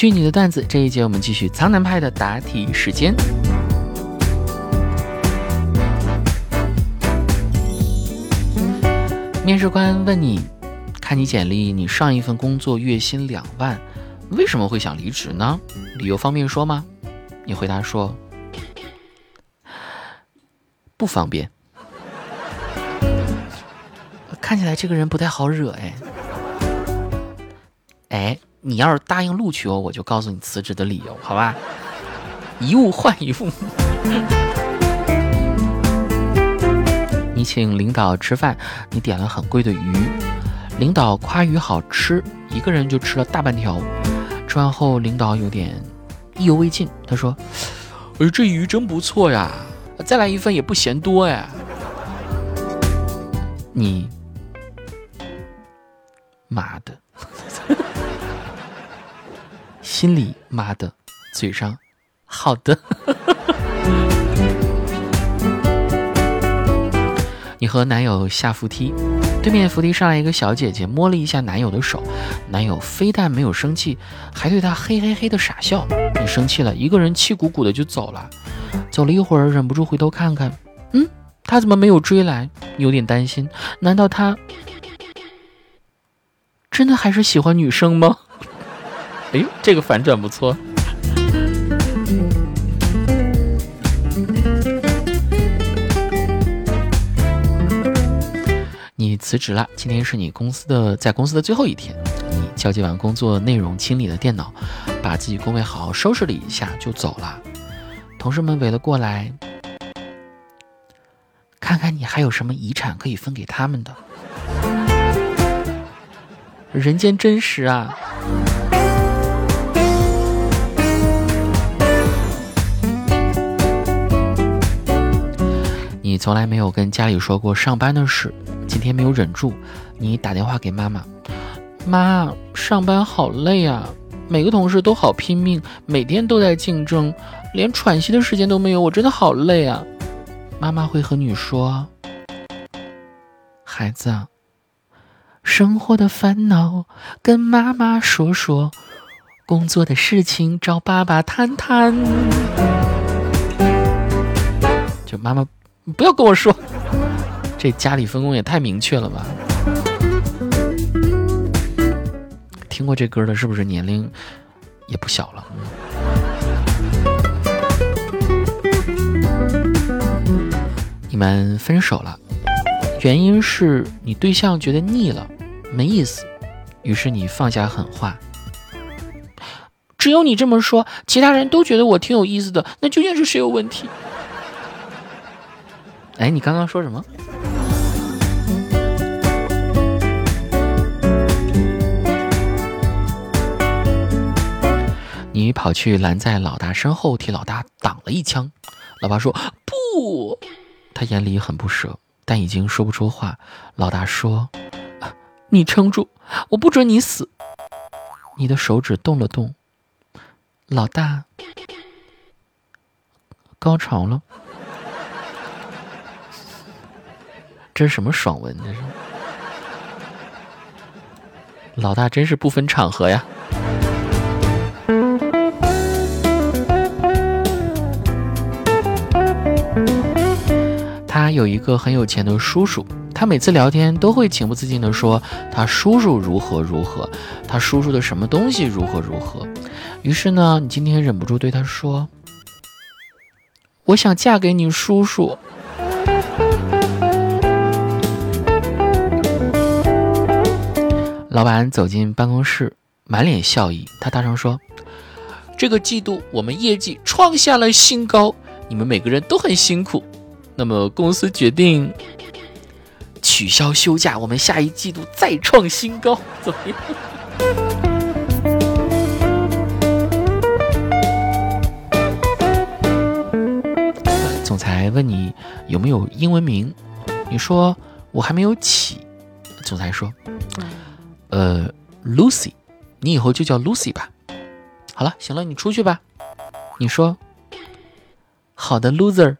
去你的段子！这一节我们继续苍南派的答题时间。面试官问你，看你简历，你上一份工作月薪两万，为什么会想离职呢？理由方便说吗？你回答说，不方便。看起来这个人不太好惹哎。哎，你要是答应录取我，我就告诉你辞职的理由，好吧？一物换一物。你请领导吃饭，你点了很贵的鱼，领导夸鱼好吃，一个人就吃了大半条。吃完后，领导有点意犹未尽，他说：“哎，这鱼真不错呀，再来一份也不嫌多呀。”你妈的，心里妈的，嘴上好的。你和男友下扶梯，对面扶梯上来一个小姐姐，摸了一下男友的手，男友非但没有生气，还对她嘿嘿嘿的傻笑。你生气了，一个人气鼓鼓的就走了。走了一会儿，忍不住回头看看，嗯，他怎么没有追来？有点担心，难道他真的还是喜欢女生吗？哎，这个反转不错。你辞职了，今天是你公司的在公司的最后一天。你交接完工作内容，清理了电脑，把自己工位好好收拾了一下，就走了。同事们围了过来，看看你还有什么遗产可以分给他们的。人间真实啊！从来没有跟家里说过上班的事。今天没有忍住，你打电话给妈妈，妈，上班好累啊，每个同事都好拼命，每天都在竞争，连喘息的时间都没有，我真的好累啊。妈妈会和你说，孩子，生活的烦恼跟妈妈说说，工作的事情找爸爸谈谈。就妈妈，不要跟我说。这家里分工也太明确了吧！听过这歌的，是不是年龄也不小了？你们分手了，原因是你对象觉得腻了，没意思，于是你放下狠话：“只有你这么说，其他人都觉得我挺有意思的，那究竟是谁有问题？”哎，你刚刚说什么？你跑去拦在老大身后，替老大挡了一枪。老爸说：“不。”他眼里很不舍，但已经说不出话。老大说：“你撑住，我不准你死。”你的手指动了动。老大，高潮了。这是什么爽文？这是。老大真是不分场合呀。他有一个很有钱的叔叔，他每次聊天都会情不自禁地说他叔叔如何如何，他叔叔的什么东西如何如何。于是呢，你今天忍不住对他说：“我想嫁给你叔叔。”老板走进办公室，满脸笑意，他大声说：“这个季度我们业绩创下了新高，你们每个人都很辛苦。”那么公司决定取消休假，我们下一季度再创新高，怎么样？总裁问你有没有英文名，你说我还没有起。总裁说：“呃，Lucy，你以后就叫 Lucy 吧。”好了，行了，你出去吧。你说：“好的，Loser。”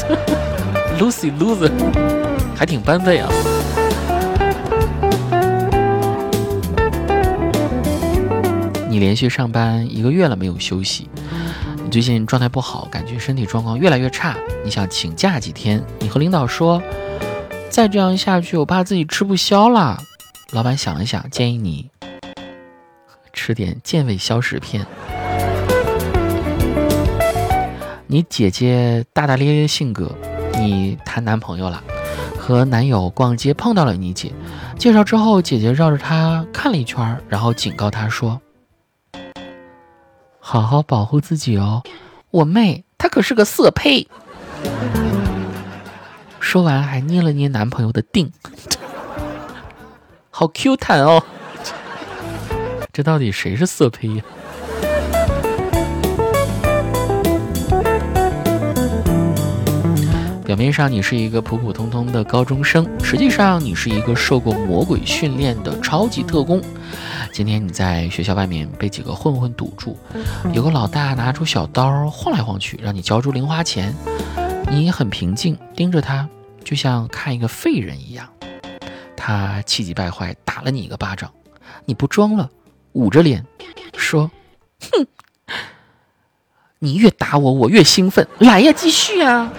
Lucy loser，还挺般配啊！你连续上班一个月了没有休息，你最近状态不好，感觉身体状况越来越差，你想请假几天？你和领导说，再这样下去，我怕自己吃不消了。老板想了想，建议你吃点健胃消食片。你姐姐大大咧咧性格，你谈男朋友了，和男友逛街碰到了你姐，介绍之后，姐姐绕着他看了一圈，然后警告他说：“好好保护自己哦，我妹她可是个色胚。”说完还捏了捏男朋友的腚，好 Q 弹哦，这到底谁是色胚呀？表面上你是一个普普通通的高中生，实际上你是一个受过魔鬼训练的超级特工。今天你在学校外面被几个混混堵住，有个老大拿出小刀晃来晃去，让你交出零花钱。你很平静，盯着他，就像看一个废人一样。他气急败坏，打了你一个巴掌。你不装了，捂着脸说：“哼，你越打我，我越兴奋。来呀，继续啊！”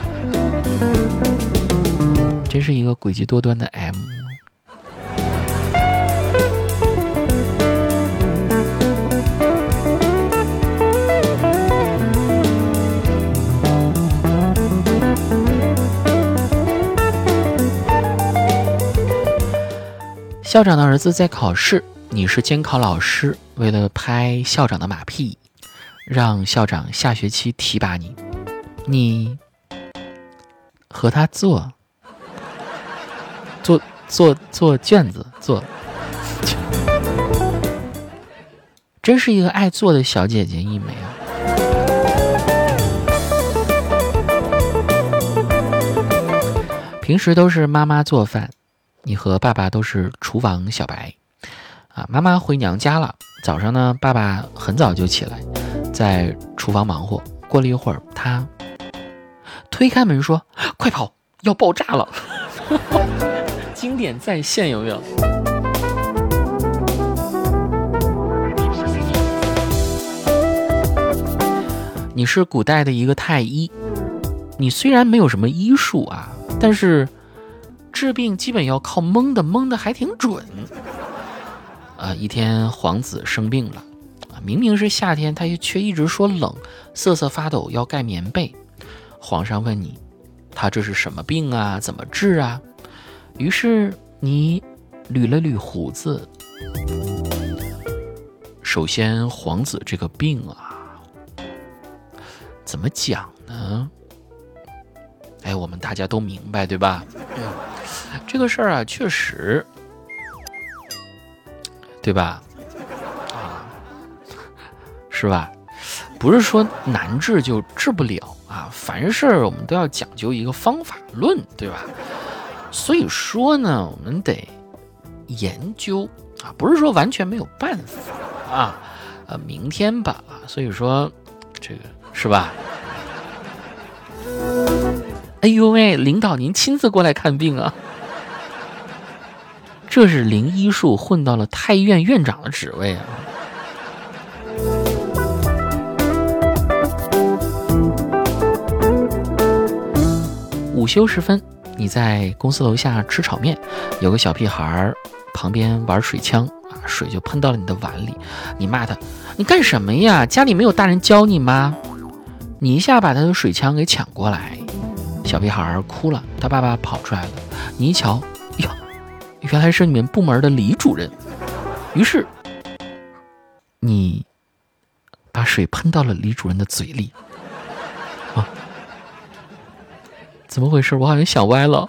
真是一个诡计多端的 M。校长的儿子在考试，你是监考老师，为了拍校长的马屁，让校长下学期提拔你，你和他做。做做做卷子，做，真是一个爱做的小姐姐一枚啊！平时都是妈妈做饭，你和爸爸都是厨房小白啊。妈妈回娘家了，早上呢，爸爸很早就起来，在厨房忙活。过了一会儿，他推开门说：“快跑，要爆炸了！” 经典再现有没有？你是古代的一个太医，你虽然没有什么医术啊，但是治病基本要靠蒙的，蒙的还挺准。啊，一天皇子生病了，啊，明明是夏天，他却一直说冷，瑟瑟发抖，要盖棉被。皇上问你，他这是什么病啊？怎么治啊？于是你捋了捋胡子。首先，皇子这个病啊，怎么讲呢？哎，我们大家都明白，对吧？这个事儿啊，确实，对吧？啊，是吧？不是说难治就治不了啊，凡事我们都要讲究一个方法论，对吧？所以说呢，我们得研究啊，不是说完全没有办法啊，呃，明天吧，所以说这个是吧？哎呦喂，领导您亲自过来看病啊？这是零医术混到了太医院院长的职位啊！午休时分。你在公司楼下吃炒面，有个小屁孩儿旁边玩水枪，水就喷到了你的碗里。你骂他，你干什么呀？家里没有大人教你吗？你一下把他的水枪给抢过来，小屁孩儿哭了，他爸爸跑出来了。你一瞧，哟，原来是你们部门的李主任。于是，你把水喷到了李主任的嘴里。啊怎么回事？我好像想歪了。